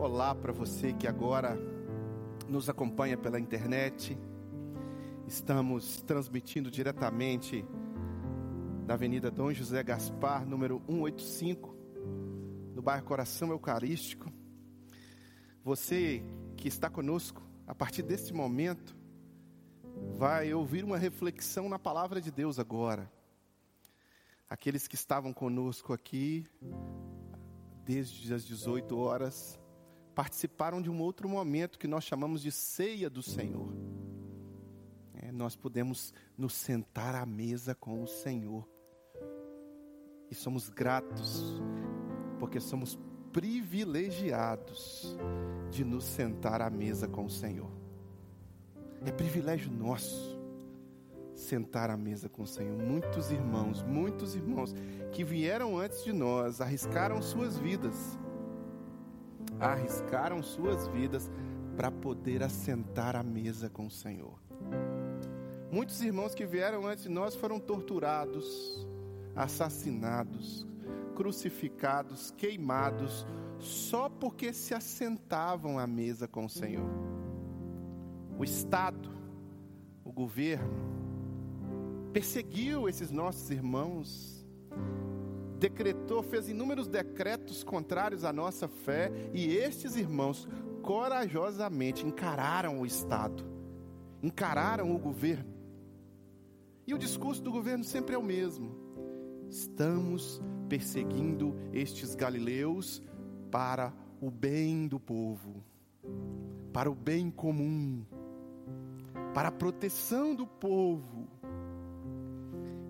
Olá para você que agora nos acompanha pela internet. Estamos transmitindo diretamente da Avenida Dom José Gaspar, número 185, no bairro Coração Eucarístico. Você que está conosco, a partir deste momento, vai ouvir uma reflexão na palavra de Deus agora. Aqueles que estavam conosco aqui desde as 18 horas participaram de um outro momento que nós chamamos de ceia do Senhor. É, nós podemos nos sentar à mesa com o Senhor. E somos gratos, porque somos privilegiados de nos sentar à mesa com o Senhor. É privilégio nosso sentar à mesa com o Senhor. Muitos irmãos, muitos irmãos que vieram antes de nós, arriscaram suas vidas arriscaram suas vidas para poder assentar à mesa com o Senhor. Muitos irmãos que vieram antes de nós foram torturados, assassinados, crucificados, queimados, só porque se assentavam à mesa com o Senhor. O Estado, o governo, perseguiu esses nossos irmãos decretou, fez inúmeros decretos contrários à nossa fé, e estes irmãos corajosamente encararam o Estado, encararam o governo. E o discurso do governo sempre é o mesmo: estamos perseguindo estes galileus para o bem do povo, para o bem comum, para a proteção do povo.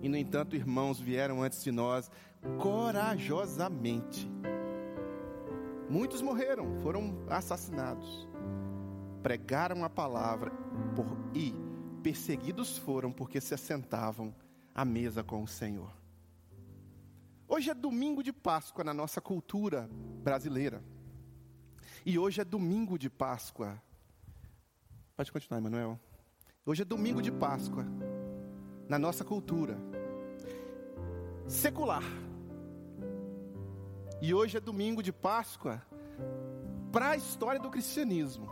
E no entanto, irmãos vieram antes de nós corajosamente. Muitos morreram, foram assassinados. Pregaram a palavra por, e perseguidos foram porque se assentavam à mesa com o Senhor. Hoje é domingo de Páscoa na nossa cultura brasileira. E hoje é domingo de Páscoa. Pode continuar, Emanuel. Hoje é domingo de Páscoa na nossa cultura secular. E hoje é domingo de Páscoa para a história do cristianismo.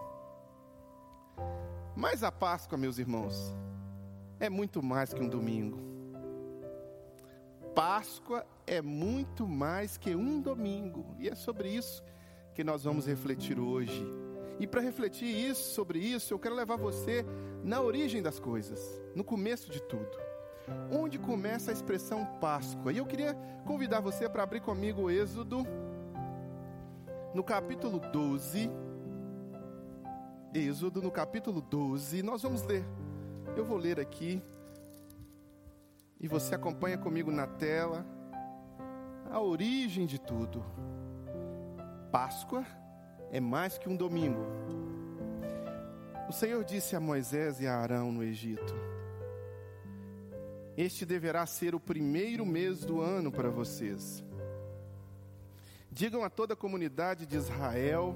Mas a Páscoa, meus irmãos, é muito mais que um domingo. Páscoa é muito mais que um domingo. E é sobre isso que nós vamos refletir hoje. E para refletir isso, sobre isso, eu quero levar você na origem das coisas, no começo de tudo onde começa a expressão Páscoa. E eu queria convidar você para abrir comigo o Êxodo, no capítulo 12. Êxodo, no capítulo 12, nós vamos ler. Eu vou ler aqui, e você acompanha comigo na tela a origem de tudo. Páscoa é mais que um domingo. O Senhor disse a Moisés e a Arão no Egito: este deverá ser o primeiro mês do ano para vocês. Digam a toda a comunidade de Israel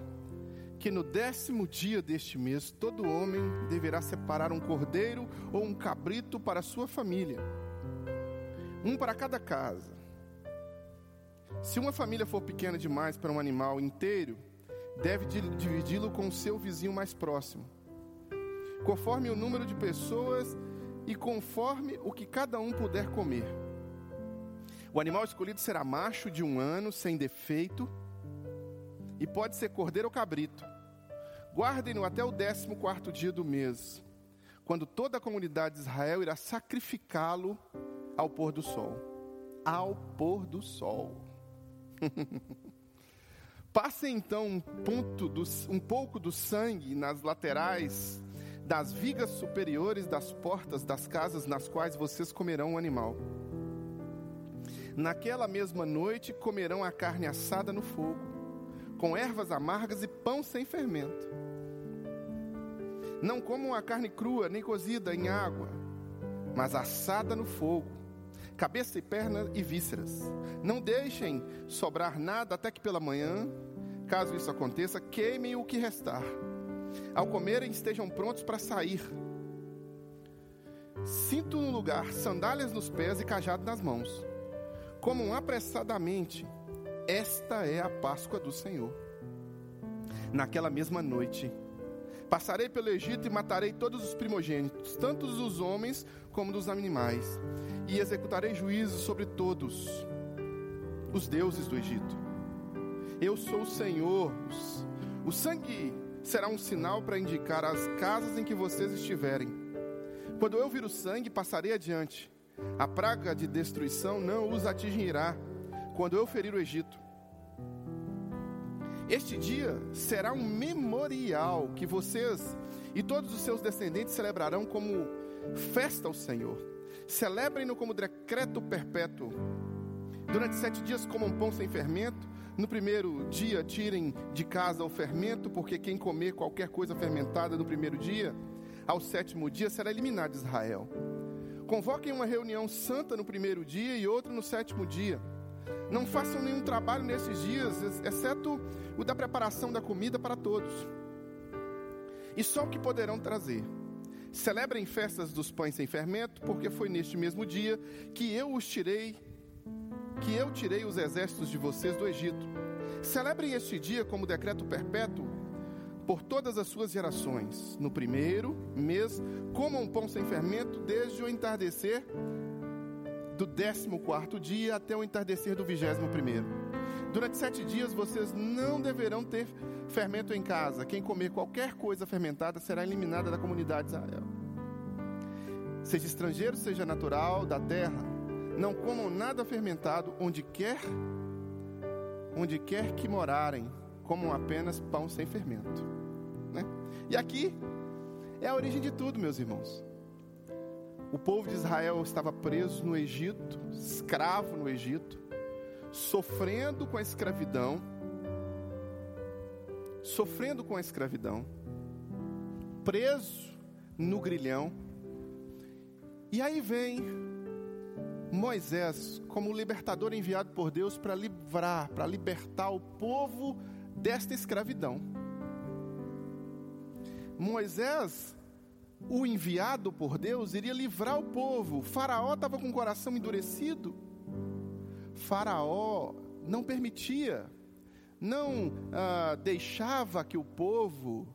que no décimo dia deste mês todo homem deverá separar um cordeiro ou um cabrito para sua família, um para cada casa. Se uma família for pequena demais para um animal inteiro, deve dividi-lo com o seu vizinho mais próximo. Conforme o número de pessoas e conforme o que cada um puder comer. O animal escolhido será macho de um ano, sem defeito, e pode ser cordeiro ou cabrito. Guardem-no até o décimo quarto dia do mês, quando toda a comunidade de Israel irá sacrificá-lo ao pôr do sol. Ao pôr do sol. Passem então um, do, um pouco do sangue nas laterais das vigas superiores das portas das casas nas quais vocês comerão o animal. Naquela mesma noite comerão a carne assada no fogo, com ervas amargas e pão sem fermento. Não comam a carne crua nem cozida em água, mas assada no fogo, cabeça e perna e vísceras. Não deixem sobrar nada até que pela manhã, caso isso aconteça, queimem o que restar ao comerem, estejam prontos para sair. Cinto no lugar, sandálias nos pés e cajado nas mãos. Comam apressadamente. Esta é a Páscoa do Senhor. naquela mesma noite. Passarei pelo Egito e matarei todos os primogênitos, tanto dos homens como dos animais, e executarei juízo sobre todos os deuses do Egito. Eu sou o Senhor. O sangue será um sinal para indicar as casas em que vocês estiverem. Quando eu vir o sangue, passarei adiante. A praga de destruição não os atingirá quando eu ferir o Egito. Este dia será um memorial que vocês e todos os seus descendentes celebrarão como festa ao Senhor. Celebrem-no como decreto perpétuo. Durante sete dias comam pão sem fermento. No primeiro dia tirem de casa o fermento, porque quem comer qualquer coisa fermentada no primeiro dia, ao sétimo dia será eliminado de Israel. Convoquem uma reunião santa no primeiro dia e outra no sétimo dia. Não façam nenhum trabalho nesses dias, exceto o da preparação da comida para todos. E só o que poderão trazer. Celebrem festas dos pães sem fermento, porque foi neste mesmo dia que eu os tirei, que eu tirei os exércitos de vocês do Egito. Celebrem este dia como decreto perpétuo por todas as suas gerações. No primeiro mês, comam pão sem fermento desde o entardecer do décimo quarto dia até o entardecer do vigésimo primeiro. Durante sete dias vocês não deverão ter fermento em casa. Quem comer qualquer coisa fermentada será eliminada da comunidade de Israel. Seja estrangeiro, seja natural da terra, não comam nada fermentado onde quer, onde quer que morarem, comam apenas pão sem fermento. Né? E aqui é a origem de tudo, meus irmãos. O povo de Israel estava preso no Egito, escravo no Egito, sofrendo com a escravidão, sofrendo com a escravidão, preso no grilhão. E aí vem Moisés como libertador enviado por Deus para livrar, para libertar o povo desta escravidão. Moisés o enviado por Deus iria livrar o povo. Faraó estava com o coração endurecido. Faraó não permitia, não ah, deixava que o povo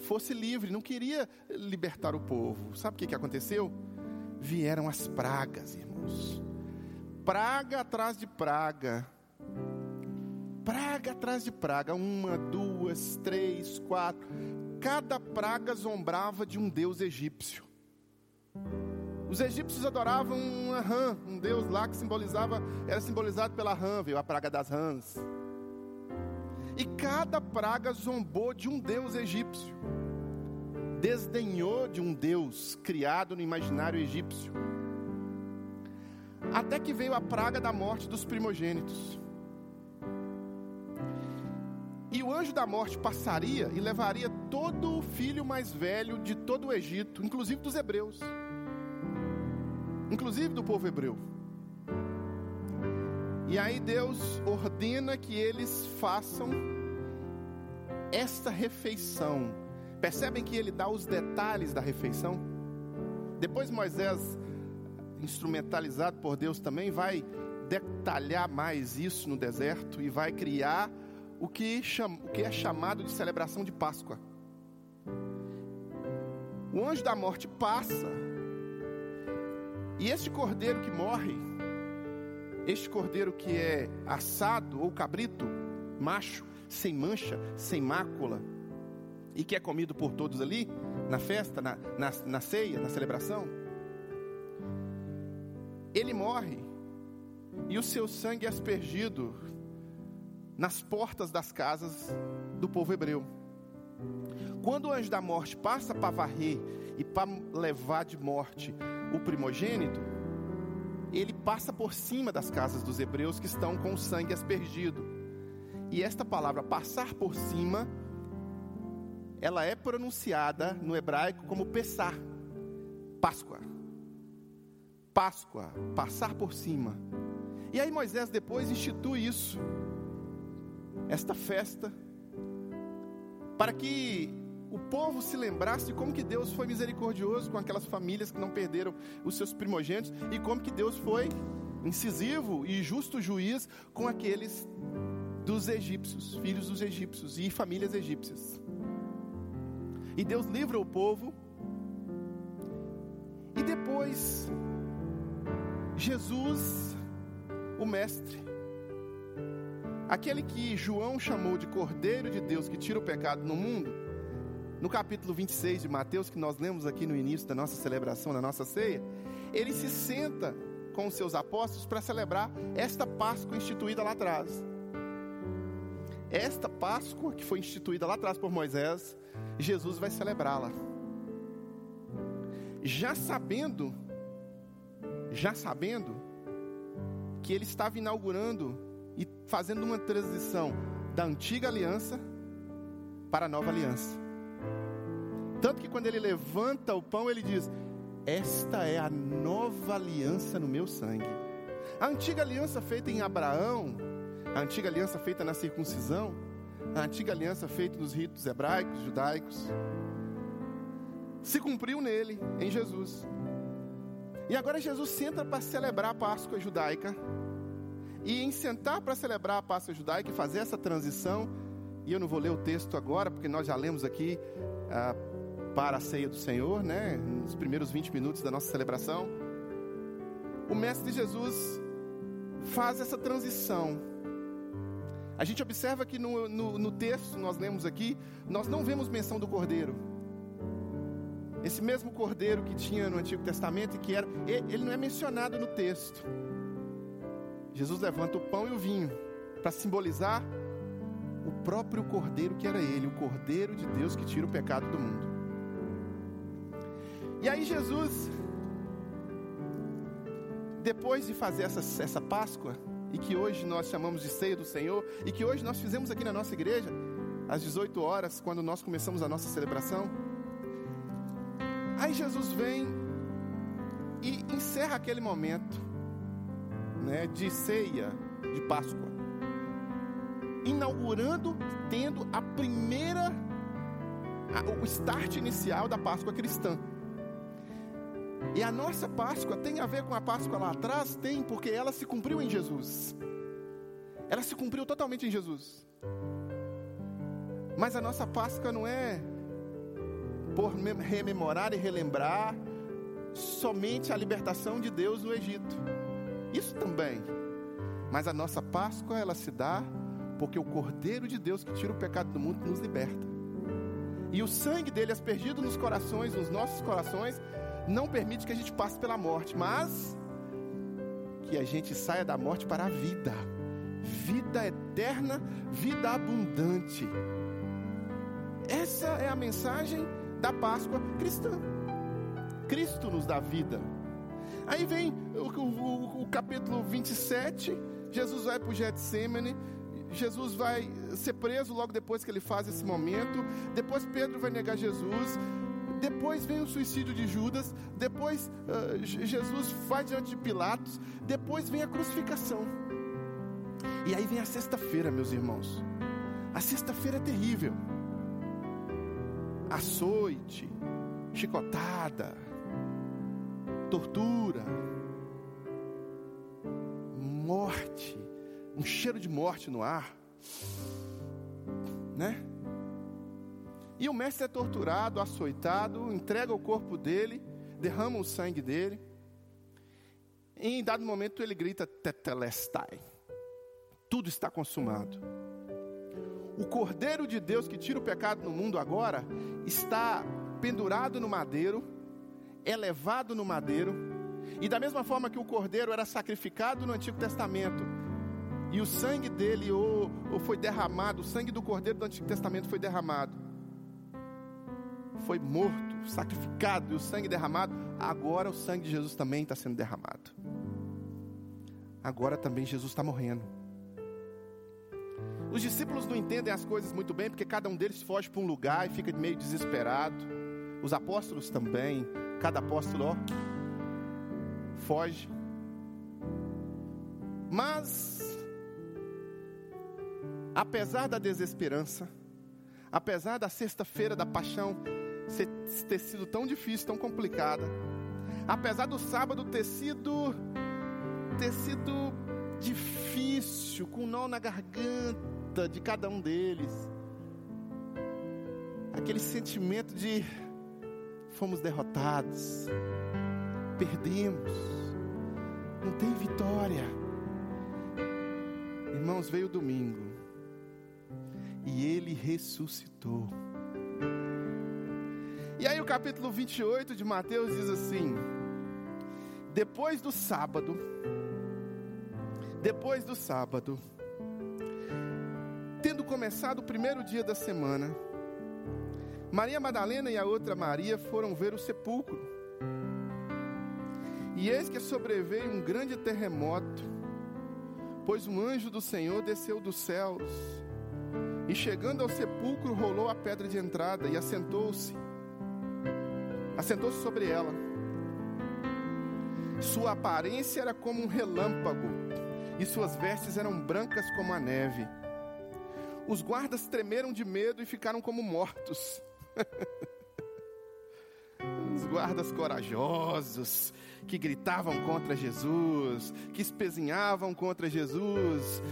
fosse livre, não queria libertar o povo. Sabe o que, que aconteceu? Vieram as pragas, irmãos. Praga atrás de praga. Praga atrás de praga. Uma, duas, três, quatro cada praga zombrava de um deus egípcio. Os egípcios adoravam uma rã, um deus lá que simbolizava, era simbolizado pela rã, veio a praga das rãs. E cada praga zombou de um deus egípcio. Desdenhou de um deus criado no imaginário egípcio. Até que veio a praga da morte dos primogênitos. E o anjo da morte passaria e levaria todo o filho mais velho de todo o Egito, inclusive dos hebreus, inclusive do povo hebreu. E aí Deus ordena que eles façam esta refeição. Percebem que ele dá os detalhes da refeição? Depois Moisés, instrumentalizado por Deus também, vai detalhar mais isso no deserto e vai criar o que, o que é chamado de celebração de Páscoa. O anjo da morte passa, e este cordeiro que morre, este cordeiro que é assado ou cabrito, macho, sem mancha, sem mácula, e que é comido por todos ali, na festa, na, na, na ceia, na celebração, ele morre, e o seu sangue é aspergido nas portas das casas do povo hebreu. Quando o anjo da morte passa para varrer e para levar de morte o primogênito, ele passa por cima das casas dos hebreus que estão com o sangue aspergido. E esta palavra passar por cima, ela é pronunciada no hebraico como Pessar, Páscoa. Páscoa, passar por cima. E aí Moisés depois institui isso esta festa, para que o povo se lembrasse como que Deus foi misericordioso com aquelas famílias que não perderam os seus primogênitos e como que Deus foi incisivo e justo juiz com aqueles dos egípcios, filhos dos egípcios e famílias egípcias. E Deus livra o povo. E depois, Jesus, o Mestre, aquele que João chamou de Cordeiro de Deus que tira o pecado no mundo, no capítulo 26 de Mateus, que nós lemos aqui no início da nossa celebração, da nossa ceia, ele se senta com os seus apóstolos para celebrar esta Páscoa instituída lá atrás. Esta Páscoa que foi instituída lá atrás por Moisés, Jesus vai celebrá-la. Já sabendo, já sabendo que ele estava inaugurando e fazendo uma transição da antiga aliança para a nova aliança. Tanto que quando ele levanta o pão, ele diz: esta é a nova aliança no meu sangue. A antiga aliança feita em Abraão, a antiga aliança feita na circuncisão, a antiga aliança feita nos ritos hebraicos, judaicos, se cumpriu nele, em Jesus. E agora Jesus senta para celebrar a Páscoa judaica. E em sentar para celebrar a Páscoa judaica e fazer essa transição, e eu não vou ler o texto agora, porque nós já lemos aqui. Ah, para a ceia do Senhor, né? Nos primeiros 20 minutos da nossa celebração. O Mestre Jesus faz essa transição. A gente observa que no, no, no texto, nós lemos aqui, nós não vemos menção do cordeiro. Esse mesmo cordeiro que tinha no Antigo Testamento e que era, ele não é mencionado no texto. Jesus levanta o pão e o vinho para simbolizar o próprio cordeiro que era ele, o cordeiro de Deus que tira o pecado do mundo. E aí Jesus, depois de fazer essa, essa Páscoa, e que hoje nós chamamos de ceia do Senhor, e que hoje nós fizemos aqui na nossa igreja, às 18 horas, quando nós começamos a nossa celebração. Aí Jesus vem e encerra aquele momento né, de ceia de Páscoa, inaugurando, tendo a primeira, o start inicial da Páscoa cristã. E a nossa Páscoa tem a ver com a Páscoa lá atrás? Tem, porque ela se cumpriu em Jesus. Ela se cumpriu totalmente em Jesus. Mas a nossa Páscoa não é por rememorar e relembrar somente a libertação de Deus no Egito. Isso também. Mas a nossa Páscoa ela se dá porque o Cordeiro de Deus que tira o pecado do mundo nos liberta. E o sangue dele aspergido nos corações, nos nossos corações, não permite que a gente passe pela morte, mas que a gente saia da morte para a vida, vida eterna, vida abundante. Essa é a mensagem da Páscoa cristã. Cristo nos dá vida. Aí vem o, o, o capítulo 27, Jesus vai para o Getsemane, Jesus vai ser preso logo depois que ele faz esse momento. Depois Pedro vai negar Jesus. Depois vem o suicídio de Judas. Depois uh, Jesus vai diante de Pilatos. Depois vem a crucificação. E aí vem a sexta-feira, meus irmãos. A sexta-feira é terrível. Açoite, chicotada, tortura, morte, um cheiro de morte no ar, né? E o mestre é torturado, açoitado, entrega o corpo dele, derrama o sangue dele. E em dado momento ele grita: Tetelestai. Tudo está consumado. O Cordeiro de Deus que tira o pecado no mundo agora está pendurado no madeiro, elevado no madeiro, e da mesma forma que o cordeiro era sacrificado no Antigo Testamento, e o sangue dele ou, ou foi derramado, o sangue do cordeiro do Antigo Testamento foi derramado foi morto, sacrificado e o sangue derramado, agora o sangue de Jesus também está sendo derramado. Agora também Jesus está morrendo. Os discípulos não entendem as coisas muito bem, porque cada um deles foge para um lugar e fica meio desesperado. Os apóstolos também, cada apóstolo ó, foge. Mas, apesar da desesperança, apesar da sexta-feira da paixão ter sido tão difícil, tão complicada. Apesar do sábado ter sido ter sido difícil, com um nó na garganta, de cada um deles. Aquele sentimento de fomos derrotados, perdemos, não tem vitória. Irmãos, veio o domingo e ele ressuscitou. E aí o capítulo 28 de Mateus diz assim: Depois do sábado, depois do sábado, tendo começado o primeiro dia da semana, Maria Madalena e a outra Maria foram ver o sepulcro. E eis que sobreveio um grande terremoto, pois um anjo do Senhor desceu dos céus, e chegando ao sepulcro, rolou a pedra de entrada e assentou-se assentou-se sobre ela. Sua aparência era como um relâmpago, e suas vestes eram brancas como a neve. Os guardas tremeram de medo e ficaram como mortos. Os guardas corajosos que gritavam contra Jesus, que espezinhavam contra Jesus,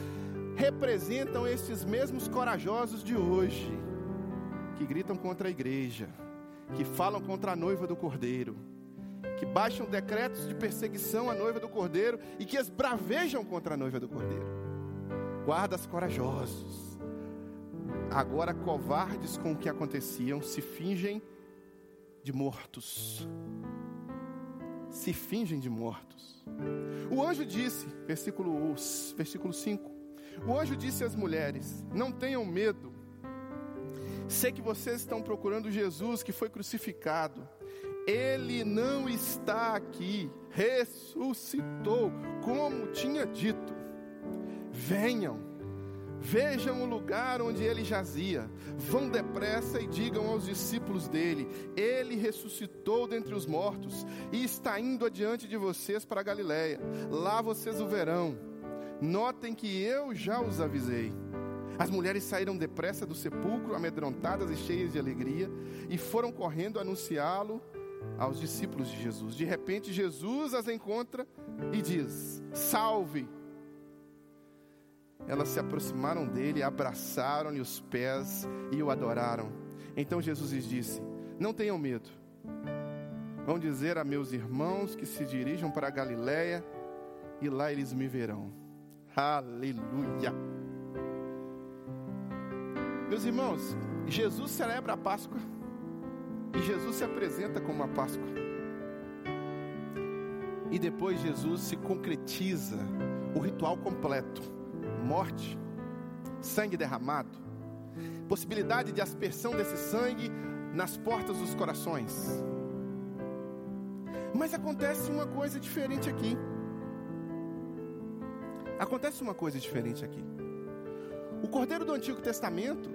representam estes mesmos corajosos de hoje, que gritam contra a igreja que falam contra a noiva do cordeiro, que baixam decretos de perseguição à noiva do cordeiro e que esbravejam contra a noiva do cordeiro. Guardas corajosos, agora covardes com o que aconteciam, se fingem de mortos. Se fingem de mortos. O anjo disse, versículo, versículo 5: O anjo disse às mulheres: Não tenham medo Sei que vocês estão procurando Jesus que foi crucificado. Ele não está aqui, ressuscitou, como tinha dito. Venham, vejam o lugar onde ele jazia. Vão depressa e digam aos discípulos dele: Ele ressuscitou dentre os mortos e está indo adiante de vocês para a Galiléia. Lá vocês o verão. Notem que eu já os avisei. As mulheres saíram depressa do sepulcro, amedrontadas e cheias de alegria, e foram correndo anunciá-lo aos discípulos de Jesus. De repente, Jesus as encontra e diz: Salve! Elas se aproximaram dele, abraçaram-lhe os pés e o adoraram. Então Jesus lhes disse: Não tenham medo. Vão dizer a meus irmãos que se dirijam para a Galiléia e lá eles me verão. Aleluia! Meus irmãos, Jesus celebra a Páscoa e Jesus se apresenta como a Páscoa. E depois Jesus se concretiza o ritual completo: morte, sangue derramado, possibilidade de aspersão desse sangue nas portas dos corações. Mas acontece uma coisa diferente aqui. Acontece uma coisa diferente aqui. O Cordeiro do Antigo Testamento,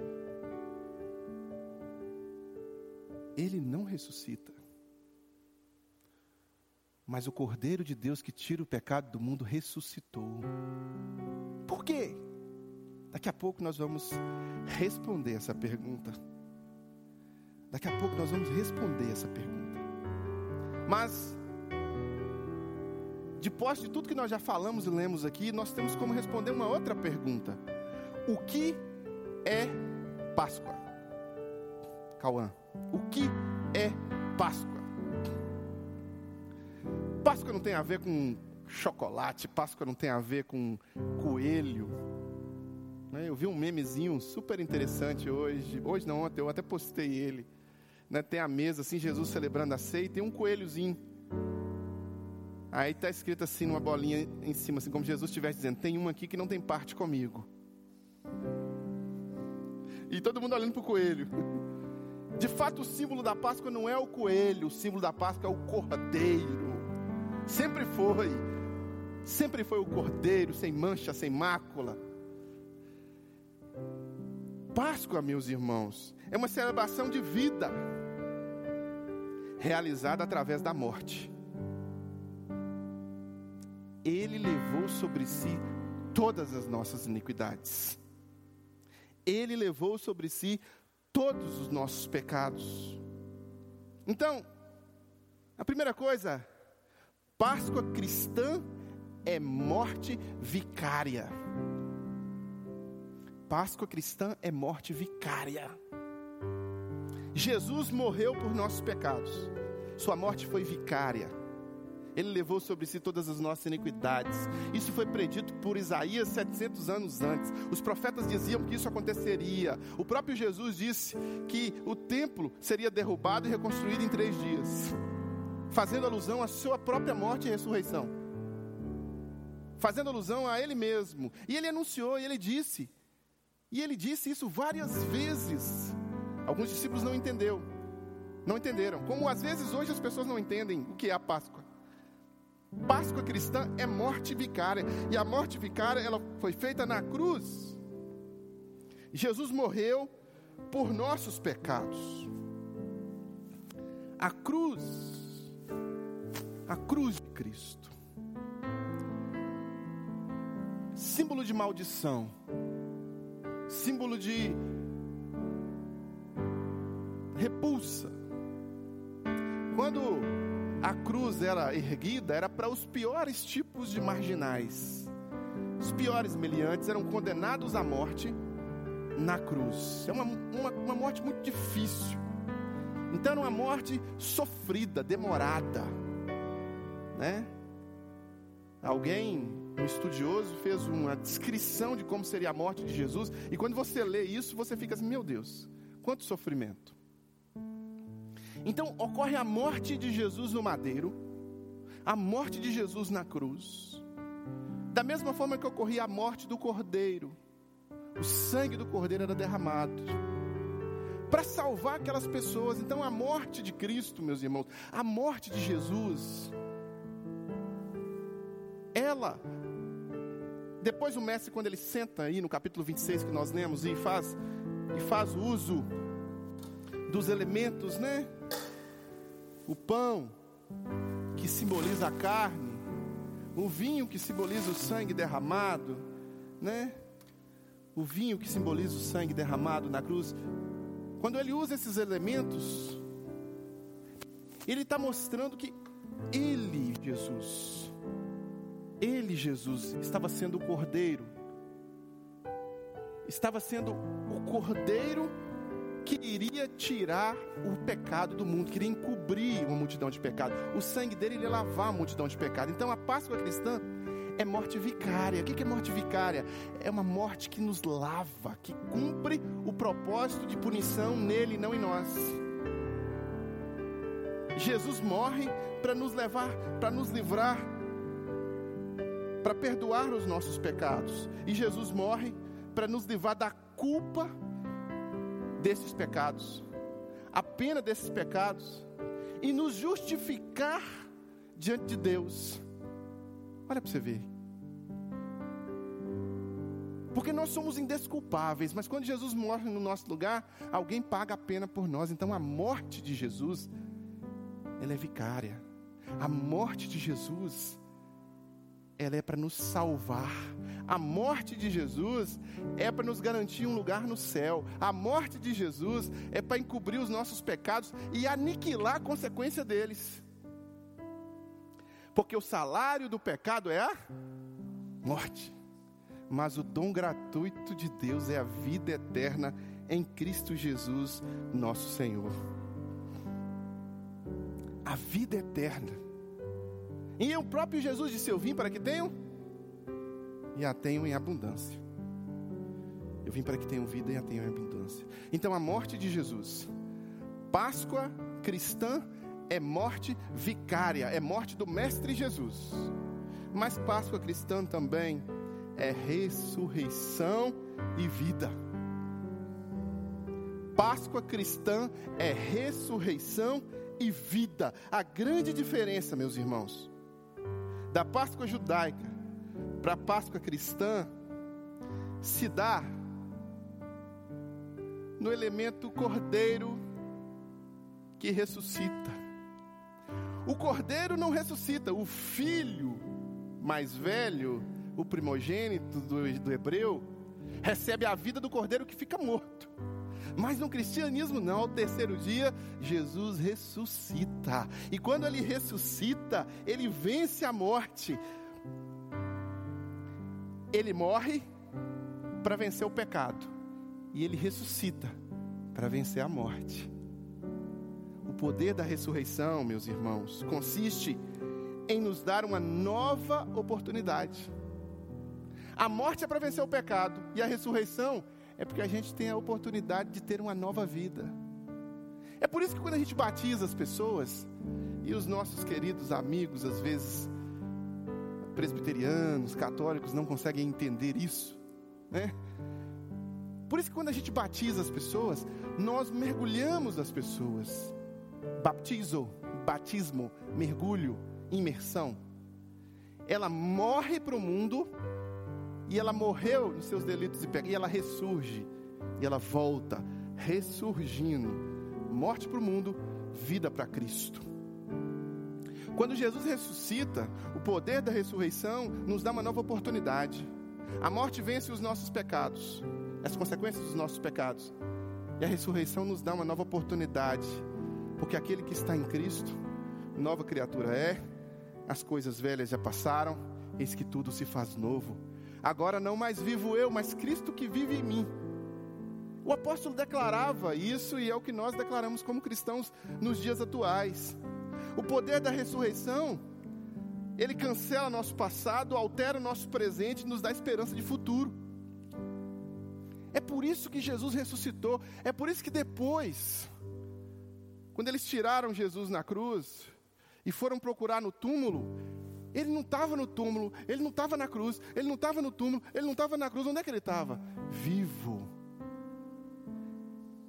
ele não ressuscita. Mas o Cordeiro de Deus que tira o pecado do mundo ressuscitou. Por quê? Daqui a pouco nós vamos responder essa pergunta. Daqui a pouco nós vamos responder essa pergunta. Mas, depois de tudo que nós já falamos e lemos aqui, nós temos como responder uma outra pergunta: O que é Páscoa? Cauã. O que é Páscoa? Páscoa não tem a ver com chocolate, Páscoa não tem a ver com coelho. Né? Eu vi um memezinho super interessante hoje, hoje não, ontem, eu até postei ele. Né? Tem a mesa assim, Jesus celebrando a ceia e tem um coelhozinho. Aí está escrito assim, numa bolinha em cima, assim como Jesus estivesse dizendo: tem um aqui que não tem parte comigo. E todo mundo olhando para o coelho. De fato, o símbolo da Páscoa não é o coelho, o símbolo da Páscoa é o cordeiro. Sempre foi. Sempre foi o cordeiro, sem mancha, sem mácula. Páscoa, meus irmãos, é uma celebração de vida, realizada através da morte. Ele levou sobre si todas as nossas iniquidades. Ele levou sobre si todos os nossos pecados. Então, a primeira coisa, Páscoa cristã é morte vicária. Páscoa cristã é morte vicária. Jesus morreu por nossos pecados. Sua morte foi vicária. Ele levou sobre si todas as nossas iniquidades. Isso foi predito por Isaías 700 anos antes. Os profetas diziam que isso aconteceria. O próprio Jesus disse que o templo seria derrubado e reconstruído em três dias, fazendo alusão à sua própria morte e ressurreição, fazendo alusão a Ele mesmo. E Ele anunciou, e Ele disse, e Ele disse isso várias vezes. Alguns discípulos não entenderam, não entenderam. Como às vezes hoje as pessoas não entendem o que é a Páscoa. Páscoa cristã é morte vicária. E a morte vicária, ela foi feita na cruz. Jesus morreu por nossos pecados. A cruz, a cruz de Cristo, símbolo de maldição, símbolo de repulsa. Quando a cruz era erguida, era para os piores tipos de marginais. Os piores meliantes eram condenados à morte na cruz. É uma, uma, uma morte muito difícil. Então era uma morte sofrida, demorada. Né? Alguém, um estudioso, fez uma descrição de como seria a morte de Jesus, e quando você lê isso, você fica assim: meu Deus, quanto sofrimento. Então ocorre a morte de Jesus no madeiro, a morte de Jesus na cruz. Da mesma forma que ocorria a morte do cordeiro, o sangue do cordeiro era derramado para salvar aquelas pessoas. Então a morte de Cristo, meus irmãos, a morte de Jesus, ela depois o mestre quando ele senta aí no capítulo 26 que nós lemos e faz e faz uso dos elementos, né? O pão, que simboliza a carne, o vinho que simboliza o sangue derramado, né? O vinho que simboliza o sangue derramado na cruz. Quando ele usa esses elementos, ele está mostrando que ele, Jesus, ele, Jesus, estava sendo o cordeiro, estava sendo o cordeiro que iria tirar o pecado do mundo, queria encobrir uma multidão de pecado. O sangue dele iria lavar a multidão de pecado. Então a Páscoa cristã é morte vicária. O que é morte vicária? É uma morte que nos lava, que cumpre o propósito de punição nele não em nós. Jesus morre para nos levar, para nos livrar, para perdoar os nossos pecados. E Jesus morre para nos livrar da culpa desses pecados, a pena desses pecados, e nos justificar diante de Deus. Olha para você ver. Porque nós somos indesculpáveis, mas quando Jesus morre no nosso lugar, alguém paga a pena por nós. Então a morte de Jesus, ela é vicária. A morte de Jesus, ela é para nos salvar a morte de Jesus é para nos garantir um lugar no céu. A morte de Jesus é para encobrir os nossos pecados e aniquilar a consequência deles. Porque o salário do pecado é a morte. Mas o dom gratuito de Deus é a vida eterna em Cristo Jesus, nosso Senhor. A vida eterna. E o próprio Jesus disse: Eu vim para que tenham e a tenham em abundância. Eu vim para que tenham vida e a tenham em abundância. Então a morte de Jesus, Páscoa cristã é morte vicária, é morte do Mestre Jesus. Mas Páscoa cristã também é ressurreição e vida. Páscoa cristã é ressurreição e vida. A grande diferença, meus irmãos, da Páscoa judaica para a Páscoa cristã se dá no elemento cordeiro que ressuscita. O cordeiro não ressuscita, o filho mais velho, o primogênito do, do hebreu, recebe a vida do cordeiro que fica morto. Mas no cristianismo não, ao terceiro dia, Jesus ressuscita. E quando ele ressuscita, ele vence a morte ele morre para vencer o pecado. E ele ressuscita para vencer a morte. O poder da ressurreição, meus irmãos, consiste em nos dar uma nova oportunidade. A morte é para vencer o pecado, e a ressurreição é porque a gente tem a oportunidade de ter uma nova vida. É por isso que quando a gente batiza as pessoas, e os nossos queridos amigos, às vezes presbiterianos, católicos, não conseguem entender isso, né? Por isso que quando a gente batiza as pessoas, nós mergulhamos as pessoas. Baptizo, batismo, mergulho, imersão. Ela morre para o mundo e ela morreu nos seus delitos e pecados, e ela ressurge, e ela volta, ressurgindo. Morte para o mundo, vida para Cristo. Quando Jesus ressuscita, o poder da ressurreição nos dá uma nova oportunidade. A morte vence os nossos pecados, as consequências dos nossos pecados. E a ressurreição nos dá uma nova oportunidade, porque aquele que está em Cristo, nova criatura é, as coisas velhas já passaram, eis que tudo se faz novo. Agora não mais vivo eu, mas Cristo que vive em mim. O apóstolo declarava isso e é o que nós declaramos como cristãos nos dias atuais. O poder da ressurreição, ele cancela nosso passado, altera o nosso presente e nos dá esperança de futuro. É por isso que Jesus ressuscitou, é por isso que depois, quando eles tiraram Jesus na cruz e foram procurar no túmulo, ele não estava no túmulo, ele não estava na cruz, ele não estava no túmulo, ele não estava na cruz, onde é que ele estava? Vivo.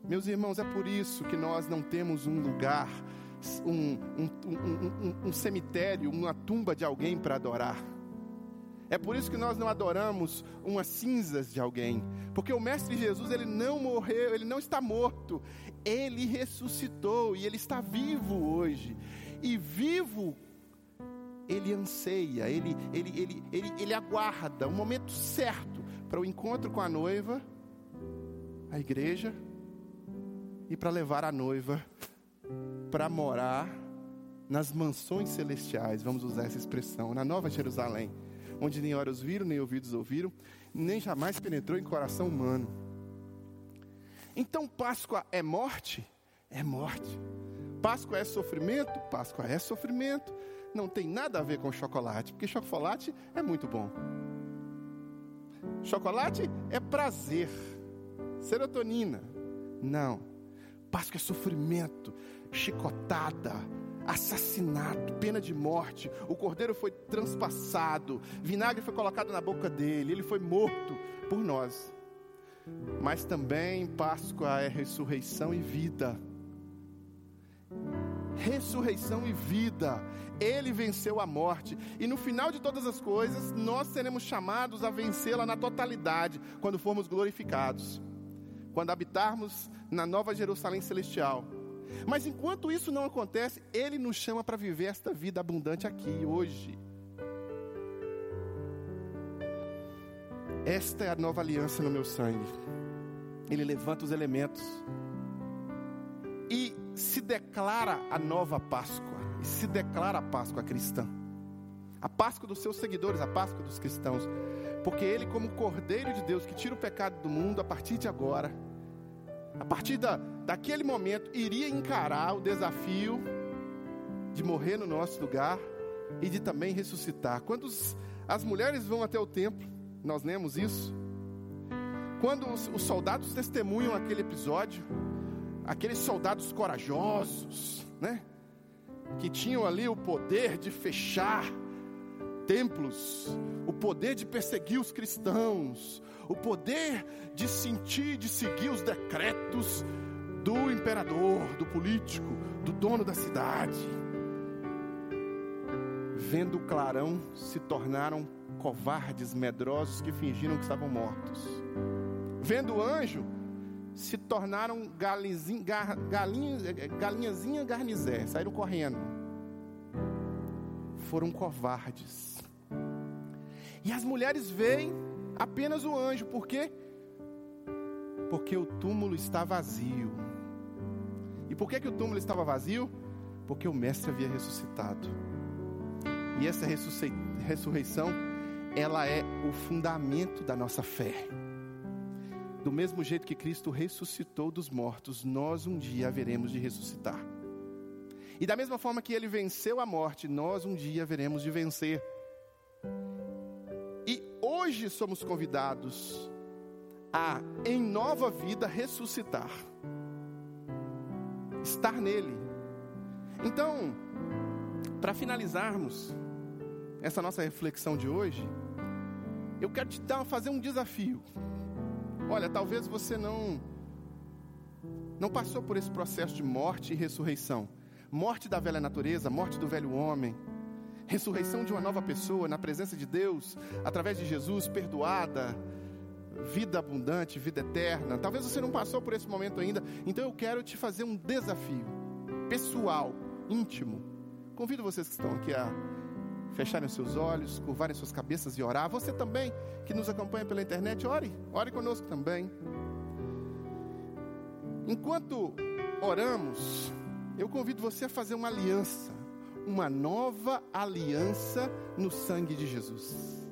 Meus irmãos, é por isso que nós não temos um lugar, um, um, um, um cemitério, uma tumba de alguém para adorar. É por isso que nós não adoramos umas cinzas de alguém, porque o mestre Jesus, ele não morreu, ele não está morto, ele ressuscitou e ele está vivo hoje. E vivo ele anseia, ele, ele, ele, ele, ele aguarda o momento certo para o encontro com a noiva, a igreja, e para levar a noiva para morar nas mansões celestiais, vamos usar essa expressão, na Nova Jerusalém, onde nem olhos viram, nem ouvidos ouviram, nem jamais penetrou em coração humano. Então, Páscoa é morte? É morte. Páscoa é sofrimento? Páscoa é sofrimento não tem nada a ver com chocolate, porque chocolate é muito bom. Chocolate é prazer, serotonina. Não. Páscoa é sofrimento, chicotada, assassinato, pena de morte. O cordeiro foi transpassado, vinagre foi colocado na boca dele, ele foi morto por nós. Mas também Páscoa é ressurreição e vida ressurreição e vida. Ele venceu a morte. E no final de todas as coisas, nós seremos chamados a vencê-la na totalidade, quando formos glorificados. Quando habitarmos na nova Jerusalém celestial. Mas enquanto isso não acontece, Ele nos chama para viver esta vida abundante aqui, hoje. Esta é a nova aliança no meu sangue. Ele levanta os elementos se declara a nova Páscoa, e se declara a Páscoa cristã. A Páscoa dos seus seguidores, a Páscoa dos cristãos. Porque ele, como Cordeiro de Deus que tira o pecado do mundo, a partir de agora, a partir da, daquele momento, iria encarar o desafio de morrer no nosso lugar e de também ressuscitar. Quando os, as mulheres vão até o templo, nós lemos isso. Quando os, os soldados testemunham aquele episódio, aqueles soldados corajosos, né? Que tinham ali o poder de fechar templos, o poder de perseguir os cristãos, o poder de sentir, de seguir os decretos do imperador, do político, do dono da cidade. Vendo o clarão, se tornaram covardes, medrosos que fingiram que estavam mortos. Vendo o anjo, se tornaram galinzinha, galinha, galinhazinha garnizé, saíram correndo. Foram covardes. E as mulheres veem apenas o anjo, por quê? Porque o túmulo está vazio. E por que, que o túmulo estava vazio? Porque o Mestre havia ressuscitado. E essa ressurreição, ela é o fundamento da nossa fé. Do mesmo jeito que Cristo ressuscitou dos mortos, nós um dia haveremos de ressuscitar. E da mesma forma que ele venceu a morte, nós um dia haveremos de vencer. E hoje somos convidados a, em nova vida, ressuscitar, estar nele. Então, para finalizarmos essa nossa reflexão de hoje, eu quero te dar, fazer um desafio. Olha, talvez você não não passou por esse processo de morte e ressurreição. Morte da velha natureza, morte do velho homem, ressurreição de uma nova pessoa na presença de Deus, através de Jesus, perdoada, vida abundante, vida eterna. Talvez você não passou por esse momento ainda, então eu quero te fazer um desafio pessoal, íntimo. Convido vocês que estão aqui a fecharem seus olhos, curvarem suas cabeças e orar. Você também que nos acompanha pela internet, ore, ore conosco também. Enquanto oramos, eu convido você a fazer uma aliança, uma nova aliança no sangue de Jesus.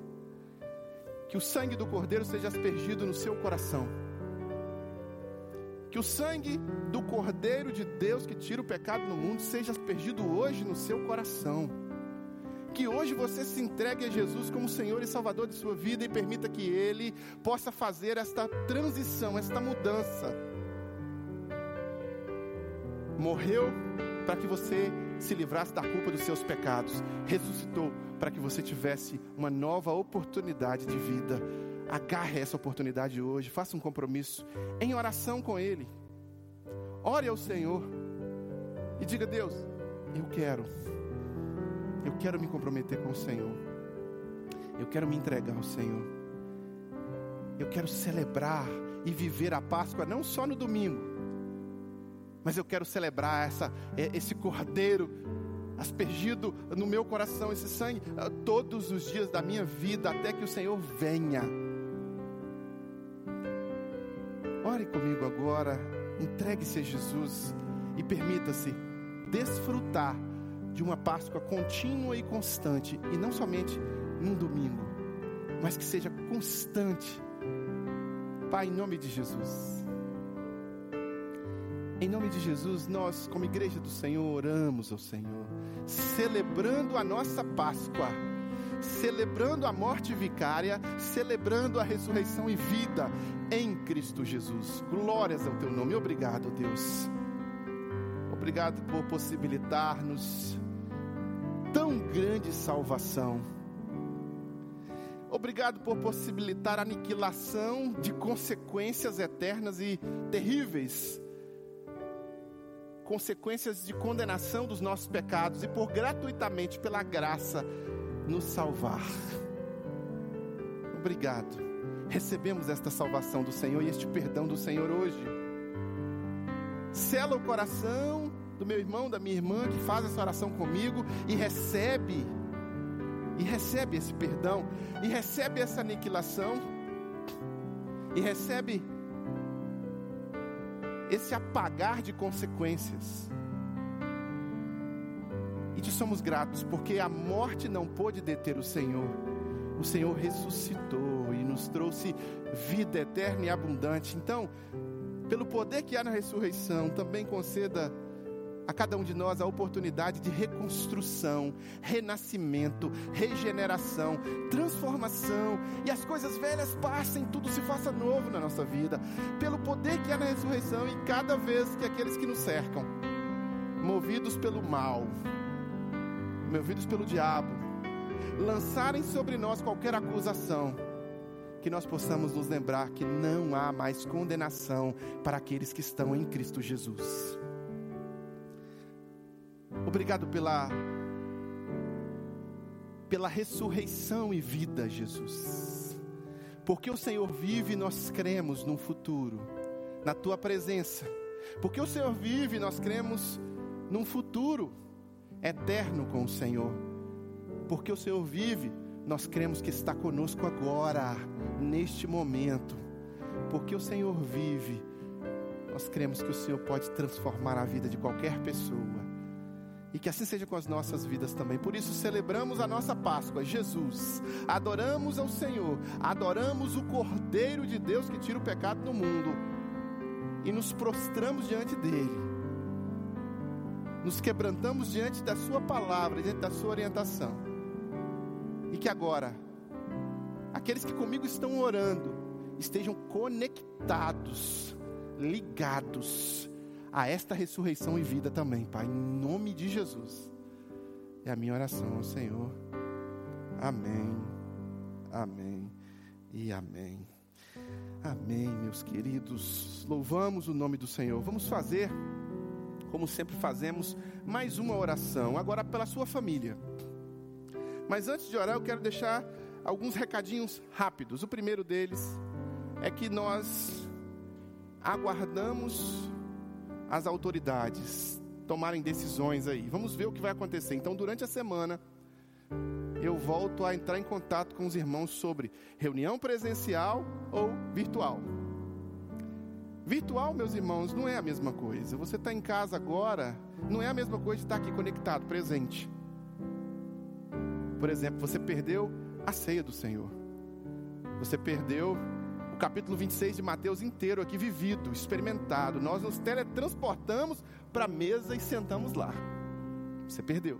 Que o sangue do Cordeiro seja aspergido no seu coração. Que o sangue do Cordeiro de Deus que tira o pecado no mundo seja aspergido hoje no seu coração que hoje você se entregue a Jesus como Senhor e Salvador de sua vida e permita que Ele possa fazer esta transição, esta mudança. Morreu para que você se livrasse da culpa dos seus pecados, ressuscitou para que você tivesse uma nova oportunidade de vida. Agarre essa oportunidade hoje, faça um compromisso em oração com Ele. Ore ao Senhor e diga: Deus, eu quero eu quero me comprometer com o Senhor. Eu quero me entregar ao Senhor. Eu quero celebrar e viver a Páscoa não só no domingo, mas eu quero celebrar essa, é, esse cordeiro aspergido no meu coração, esse sangue, ah, todos os dias da minha vida, até que o Senhor venha. Ore comigo agora, entregue-se a Jesus e permita-se desfrutar de uma Páscoa contínua e constante, e não somente num domingo, mas que seja constante. Pai, em nome de Jesus. Em nome de Jesus, nós, como igreja do Senhor, oramos ao Senhor, celebrando a nossa Páscoa, celebrando a morte vicária, celebrando a ressurreição e vida em Cristo Jesus. Glórias ao teu nome. Obrigado, Deus. Obrigado por possibilitar-nos tão grande salvação. Obrigado por possibilitar a aniquilação de consequências eternas e terríveis consequências de condenação dos nossos pecados e por gratuitamente, pela graça, nos salvar. Obrigado. Recebemos esta salvação do Senhor e este perdão do Senhor hoje. Sela o coração do meu irmão, da minha irmã que faz essa oração comigo e recebe, e recebe esse perdão, e recebe essa aniquilação, e recebe esse apagar de consequências. E te somos gratos, porque a morte não pôde deter o Senhor. O Senhor ressuscitou e nos trouxe vida eterna e abundante. Então, pelo poder que há na ressurreição, também conceda a cada um de nós a oportunidade de reconstrução, renascimento, regeneração, transformação, e as coisas velhas passem, tudo se faça novo na nossa vida, pelo poder que há na ressurreição, e cada vez que aqueles que nos cercam, movidos pelo mal, movidos pelo diabo, lançarem sobre nós qualquer acusação, que nós possamos nos lembrar que não há mais condenação para aqueles que estão em Cristo Jesus. Obrigado pela pela ressurreição e vida, Jesus. Porque o Senhor vive, nós cremos num futuro, na tua presença. Porque o Senhor vive, nós cremos num futuro eterno com o Senhor. Porque o Senhor vive, nós cremos que está conosco agora, neste momento. Porque o Senhor vive, nós cremos que o Senhor pode transformar a vida de qualquer pessoa E que assim seja com as nossas vidas também. Por isso celebramos a nossa Páscoa, Jesus. Adoramos ao Senhor, adoramos o Cordeiro de Deus que tira o pecado do mundo. E nos prostramos diante dele. Nos quebrantamos diante da sua palavra, diante da sua orientação. E que agora aqueles que comigo estão orando estejam conectados, ligados a esta ressurreição e vida também, Pai, em nome de Jesus. É a minha oração ao Senhor. Amém, amém e amém. Amém, meus queridos. Louvamos o nome do Senhor. Vamos fazer, como sempre fazemos, mais uma oração, agora pela sua família. Mas antes de orar, eu quero deixar alguns recadinhos rápidos. O primeiro deles é que nós aguardamos as autoridades tomarem decisões aí. Vamos ver o que vai acontecer. Então, durante a semana, eu volto a entrar em contato com os irmãos sobre reunião presencial ou virtual. Virtual, meus irmãos, não é a mesma coisa. Você está em casa agora, não é a mesma coisa de estar aqui conectado, presente. Por exemplo, você perdeu a ceia do Senhor. Você perdeu o capítulo 26 de Mateus inteiro aqui vivido, experimentado. Nós nos teletransportamos para a mesa e sentamos lá. Você perdeu.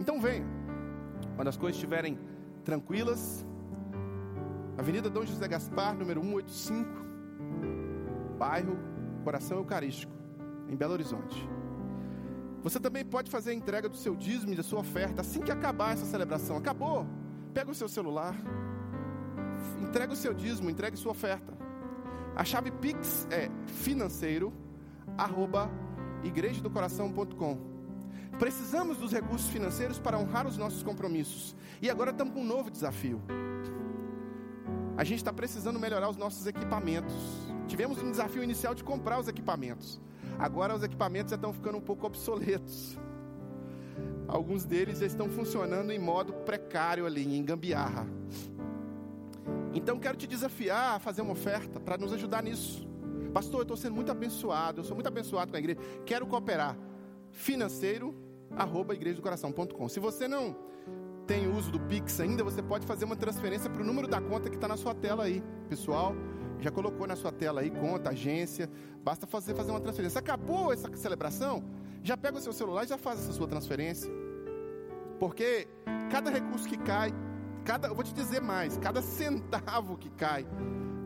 Então venha. Quando as coisas estiverem tranquilas, Avenida Dom José Gaspar, número 185, bairro Coração Eucarístico, em Belo Horizonte. Você também pode fazer a entrega do seu dízimo e da sua oferta assim que acabar essa celebração. Acabou. Pega o seu celular, entregue o seu dízimo, entregue sua oferta. A chave Pix é financeiro, arroba igrejadocoração.com. Precisamos dos recursos financeiros para honrar os nossos compromissos. E agora estamos com um novo desafio. A gente está precisando melhorar os nossos equipamentos. Tivemos um desafio inicial de comprar os equipamentos. Agora os equipamentos já estão ficando um pouco obsoletos. Alguns deles já estão funcionando em modo precário ali, em gambiarra. Então quero te desafiar a fazer uma oferta para nos ajudar nisso. Pastor, eu estou sendo muito abençoado, eu sou muito abençoado com a igreja. Quero cooperar. Financeiro, arroba igrejadocoração.com. Se você não tem uso do Pix ainda, você pode fazer uma transferência para o número da conta que está na sua tela aí. Pessoal, já colocou na sua tela aí, conta, agência. Basta fazer, fazer uma transferência. Acabou essa celebração? Já pega o seu celular e já faz essa sua transferência. Porque cada recurso que cai Cada, eu vou te dizer mais, cada centavo que cai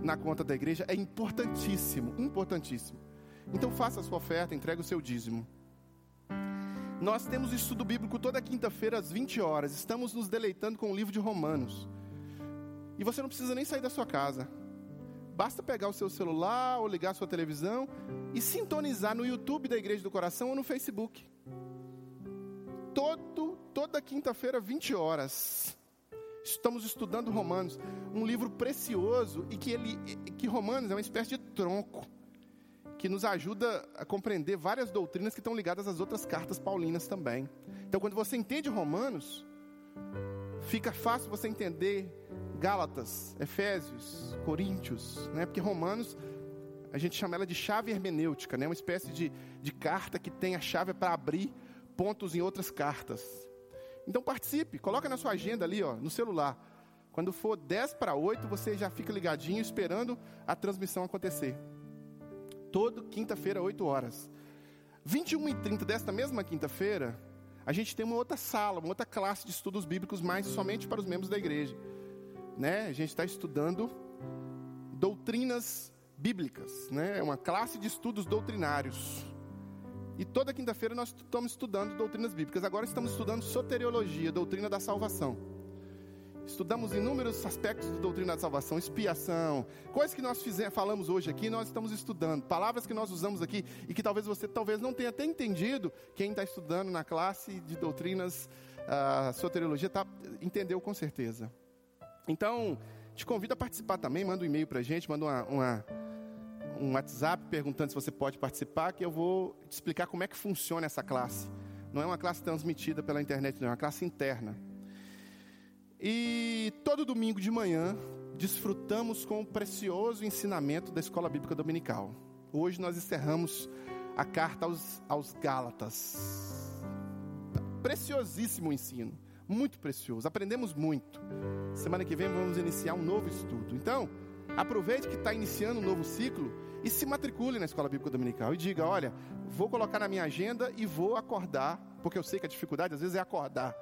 na conta da igreja é importantíssimo, importantíssimo. Então faça a sua oferta, entregue o seu dízimo. Nós temos estudo bíblico toda quinta-feira às 20 horas. Estamos nos deleitando com o livro de Romanos. E você não precisa nem sair da sua casa. Basta pegar o seu celular ou ligar a sua televisão e sintonizar no YouTube da Igreja do Coração ou no Facebook. Todo, toda quinta-feira, 20 horas. Estamos estudando Romanos, um livro precioso e que ele que Romanos é uma espécie de tronco que nos ajuda a compreender várias doutrinas que estão ligadas às outras cartas paulinas também. Então, quando você entende Romanos, fica fácil você entender Gálatas, Efésios, Coríntios, né? Porque Romanos a gente chama ela de chave hermenêutica, né? Uma espécie de, de carta que tem a chave para abrir pontos em outras cartas. Então participe, coloca na sua agenda ali, ó, no celular. Quando for 10 para 8, você já fica ligadinho esperando a transmissão acontecer. Todo quinta-feira, 8 horas. 21 e 30 desta mesma quinta-feira, a gente tem uma outra sala, uma outra classe de estudos bíblicos mais somente para os membros da igreja. Né? A gente está estudando doutrinas bíblicas, né? É uma classe de estudos doutrinários. E toda quinta-feira nós estamos estudando doutrinas bíblicas. Agora estamos estudando soteriologia, doutrina da salvação. Estudamos inúmeros aspectos da doutrina da salvação, expiação, coisas que nós fizemos, falamos hoje aqui, nós estamos estudando, palavras que nós usamos aqui e que talvez você talvez não tenha até entendido, quem está estudando na classe de doutrinas, uh, soteriologia, tá, entendeu com certeza. Então, te convido a participar também, manda um e-mail para a gente, manda uma, uma um WhatsApp perguntando se você pode participar, que eu vou te explicar como é que funciona essa classe. Não é uma classe transmitida pela internet, não, é uma classe interna. E todo domingo de manhã desfrutamos com o precioso ensinamento da Escola Bíblica Dominical. Hoje nós encerramos a carta aos, aos Gálatas. preciosíssimo ensino, muito precioso. Aprendemos muito. Semana que vem vamos iniciar um novo estudo. Então, aproveite que está iniciando um novo ciclo e se matricule na Escola Bíblica Dominical e diga: olha, vou colocar na minha agenda e vou acordar, porque eu sei que a dificuldade às vezes é acordar,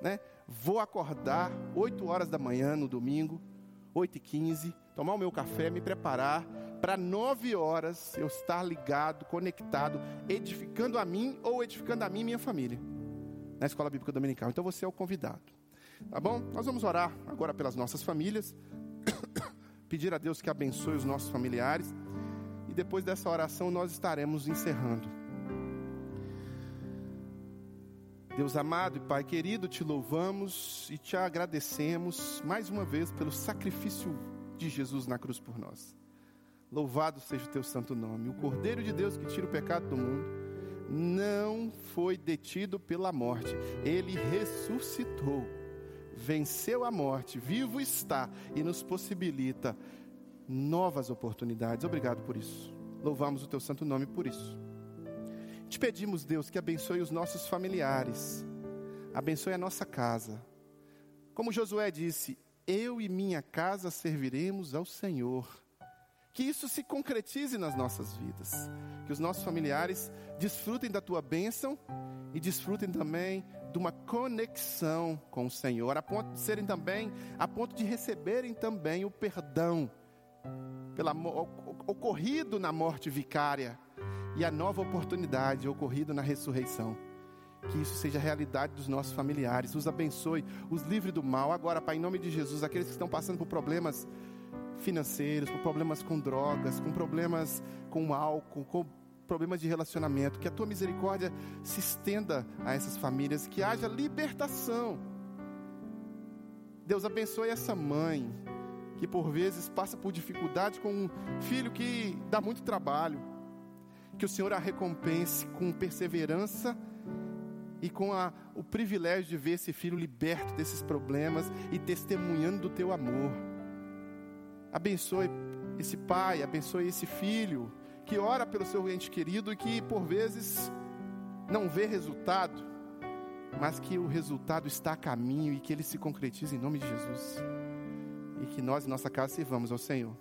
né? Vou acordar 8 horas da manhã no domingo, 8 e 15, tomar o meu café, me preparar para 9 horas eu estar ligado, conectado, edificando a mim ou edificando a mim e minha família na Escola Bíblica Dominical. Então você é o convidado. Tá bom? Nós vamos orar agora pelas nossas famílias, pedir a Deus que abençoe os nossos familiares depois dessa oração nós estaremos encerrando. Deus amado e Pai querido, te louvamos e te agradecemos mais uma vez pelo sacrifício de Jesus na cruz por nós. Louvado seja o teu santo nome. O Cordeiro de Deus que tira o pecado do mundo não foi detido pela morte, ele ressuscitou, venceu a morte, vivo está e nos possibilita novas oportunidades. Obrigado por isso. Louvamos o teu santo nome por isso. Te pedimos, Deus, que abençoe os nossos familiares, abençoe a nossa casa. Como Josué disse, eu e minha casa serviremos ao Senhor. Que isso se concretize nas nossas vidas, que os nossos familiares desfrutem da tua bênção e desfrutem também de uma conexão com o Senhor, a ponto de serem também, a ponto de receberem também o perdão pela, ocorrido na morte vicária e a nova oportunidade ocorrida na ressurreição. Que isso seja realidade dos nossos familiares. Os abençoe, os livre do mal. Agora, Pai, em nome de Jesus, aqueles que estão passando por problemas financeiros, por problemas com drogas, com problemas com álcool, com problemas de relacionamento, que a tua misericórdia se estenda a essas famílias, que haja libertação. Deus abençoe essa mãe que por vezes passa por dificuldade com um filho que dá muito trabalho que o Senhor a recompense com perseverança e com a, o privilégio de ver esse filho liberto desses problemas e testemunhando do teu amor. Abençoe esse pai, abençoe esse filho que ora pelo seu ente querido e que por vezes não vê resultado, mas que o resultado está a caminho e que ele se concretize em nome de Jesus. E que nós, em nossa casa, sirvamos ao Senhor.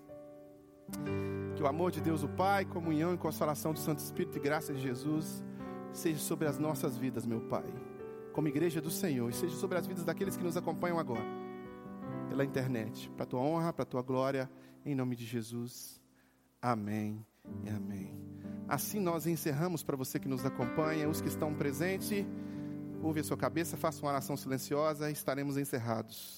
Que o amor de Deus, o Pai, comunhão e consolação do Santo Espírito e graça de Jesus seja sobre as nossas vidas, meu Pai, como igreja do Senhor, e seja sobre as vidas daqueles que nos acompanham agora, pela internet, para a tua honra, para a tua glória, em nome de Jesus. Amém e amém. Assim nós encerramos para você que nos acompanha, os que estão presentes, ouve a sua cabeça, faça uma oração silenciosa e estaremos encerrados.